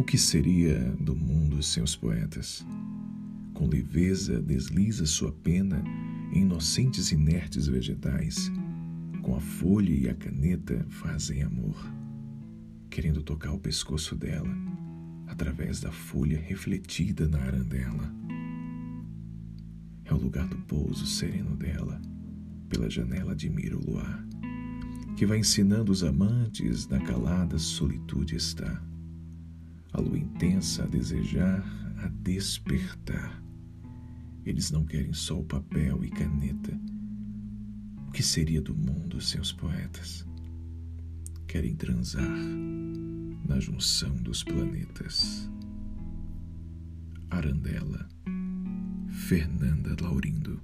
O que seria do mundo sem os poetas? Com leveza desliza sua pena em inocentes inertes vegetais. Com a folha e a caneta fazem amor, querendo tocar o pescoço dela através da folha refletida na arandela. É o lugar do pouso sereno dela, pela janela admira o luar, que vai ensinando os amantes na calada solitude está. A lua intensa a desejar, a despertar eles não querem só o papel e caneta. O que seria do mundo sem os poetas? Querem transar na junção dos planetas. Arandela, Fernanda Laurindo.